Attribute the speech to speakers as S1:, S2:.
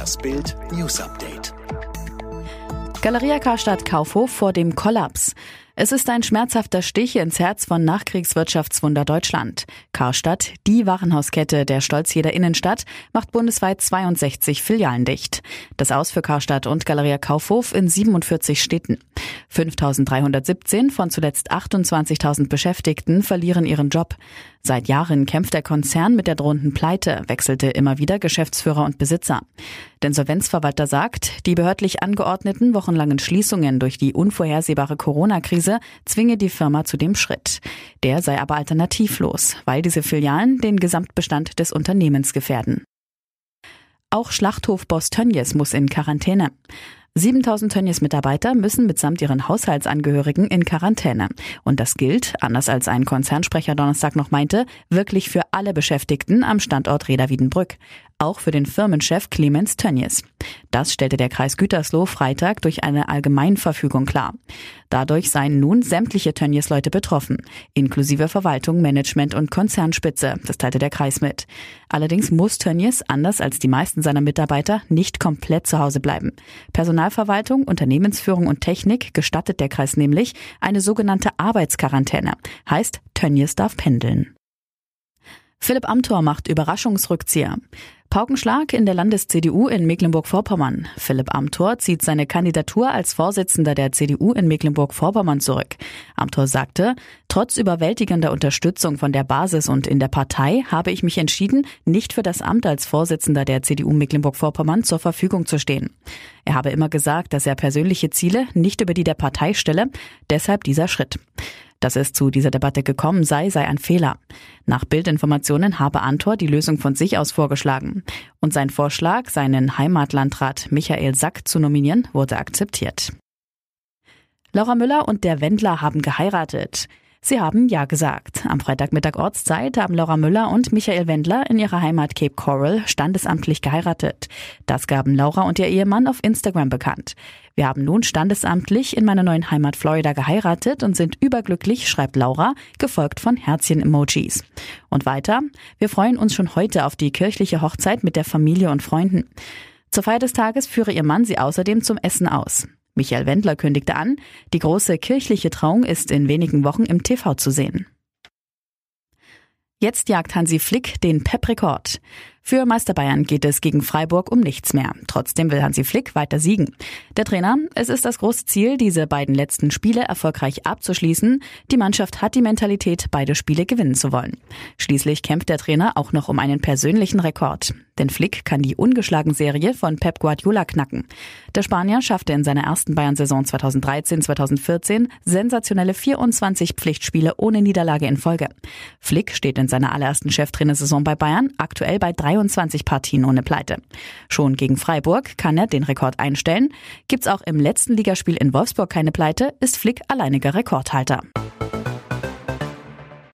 S1: Das Bild News Update.
S2: Galeria Karstadt Kaufhof vor dem Kollaps. Es ist ein schmerzhafter Stich ins Herz von Nachkriegswirtschaftswunder Deutschland. Karstadt, die Warenhauskette der Stolz jeder Innenstadt, macht bundesweit 62 Filialen dicht. Das aus für Karstadt und Galeria Kaufhof in 47 Städten. 5.317 von zuletzt 28.000 Beschäftigten verlieren ihren Job. Seit Jahren kämpft der Konzern mit der drohenden Pleite, wechselte immer wieder Geschäftsführer und Besitzer. Der Insolvenzverwalter sagt, die behördlich angeordneten wochenlangen Schließungen durch die unvorhersehbare Corona-Krise zwinge die Firma zu dem Schritt. Der sei aber alternativlos, weil diese Filialen den Gesamtbestand des Unternehmens gefährden. Auch Schlachthofboss Tönjes muss in Quarantäne. 7000 Tönnies-Mitarbeiter müssen mitsamt ihren Haushaltsangehörigen in Quarantäne. Und das gilt, anders als ein Konzernsprecher Donnerstag noch meinte, wirklich für alle Beschäftigten am Standort Reda Wiedenbrück auch für den Firmenchef Clemens Tönnies. Das stellte der Kreis Gütersloh Freitag durch eine Allgemeinverfügung klar. Dadurch seien nun sämtliche Tönnies-Leute betroffen, inklusive Verwaltung, Management und Konzernspitze, das teilte der Kreis mit. Allerdings muss Tönnies, anders als die meisten seiner Mitarbeiter, nicht komplett zu Hause bleiben. Personalverwaltung, Unternehmensführung und Technik gestattet der Kreis nämlich eine sogenannte Arbeitsquarantäne. Heißt, Tönnies darf pendeln. Philipp Amthor macht Überraschungsrückzieher. Paukenschlag in der Landes-CDU in Mecklenburg-Vorpommern. Philipp Amthor zieht seine Kandidatur als Vorsitzender der CDU in Mecklenburg-Vorpommern zurück. Amthor sagte, trotz überwältigender Unterstützung von der Basis und in der Partei habe ich mich entschieden, nicht für das Amt als Vorsitzender der CDU Mecklenburg-Vorpommern zur Verfügung zu stehen. Er habe immer gesagt, dass er persönliche Ziele nicht über die der Partei stelle, deshalb dieser Schritt. Dass es zu dieser Debatte gekommen sei, sei ein Fehler. Nach Bildinformationen habe Antor die Lösung von sich aus vorgeschlagen. Und sein Vorschlag, seinen Heimatlandrat Michael Sack zu nominieren, wurde akzeptiert. Laura Müller und der Wendler haben geheiratet. Sie haben Ja gesagt. Am Freitagmittag Ortszeit haben Laura Müller und Michael Wendler in ihrer Heimat Cape Coral standesamtlich geheiratet. Das gaben Laura und ihr Ehemann auf Instagram bekannt. Wir haben nun standesamtlich in meiner neuen Heimat Florida geheiratet und sind überglücklich, schreibt Laura, gefolgt von Herzchen-Emojis. Und weiter, wir freuen uns schon heute auf die kirchliche Hochzeit mit der Familie und Freunden. Zur Feier des Tages führe ihr Mann sie außerdem zum Essen aus. Michael Wendler kündigte an, die große kirchliche Trauung ist in wenigen Wochen im TV zu sehen. Jetzt jagt Hansi Flick den PEP-Rekord. Für Meister Bayern geht es gegen Freiburg um nichts mehr. Trotzdem will Hansi Flick weiter siegen. Der Trainer, es ist das große Ziel, diese beiden letzten Spiele erfolgreich abzuschließen. Die Mannschaft hat die Mentalität, beide Spiele gewinnen zu wollen. Schließlich kämpft der Trainer auch noch um einen persönlichen Rekord. Denn Flick kann die ungeschlagen Serie von Pep Guardiola knacken. Der Spanier schaffte in seiner ersten Bayern-Saison 2013-2014 sensationelle 24 Pflichtspiele ohne Niederlage in Folge. Flick steht in seiner allerersten Cheftrainersaison bei Bayern aktuell bei 23 Partien ohne Pleite. Schon gegen Freiburg kann er den Rekord einstellen. Gibt's auch im letzten Ligaspiel in Wolfsburg keine Pleite, ist Flick alleiniger Rekordhalter.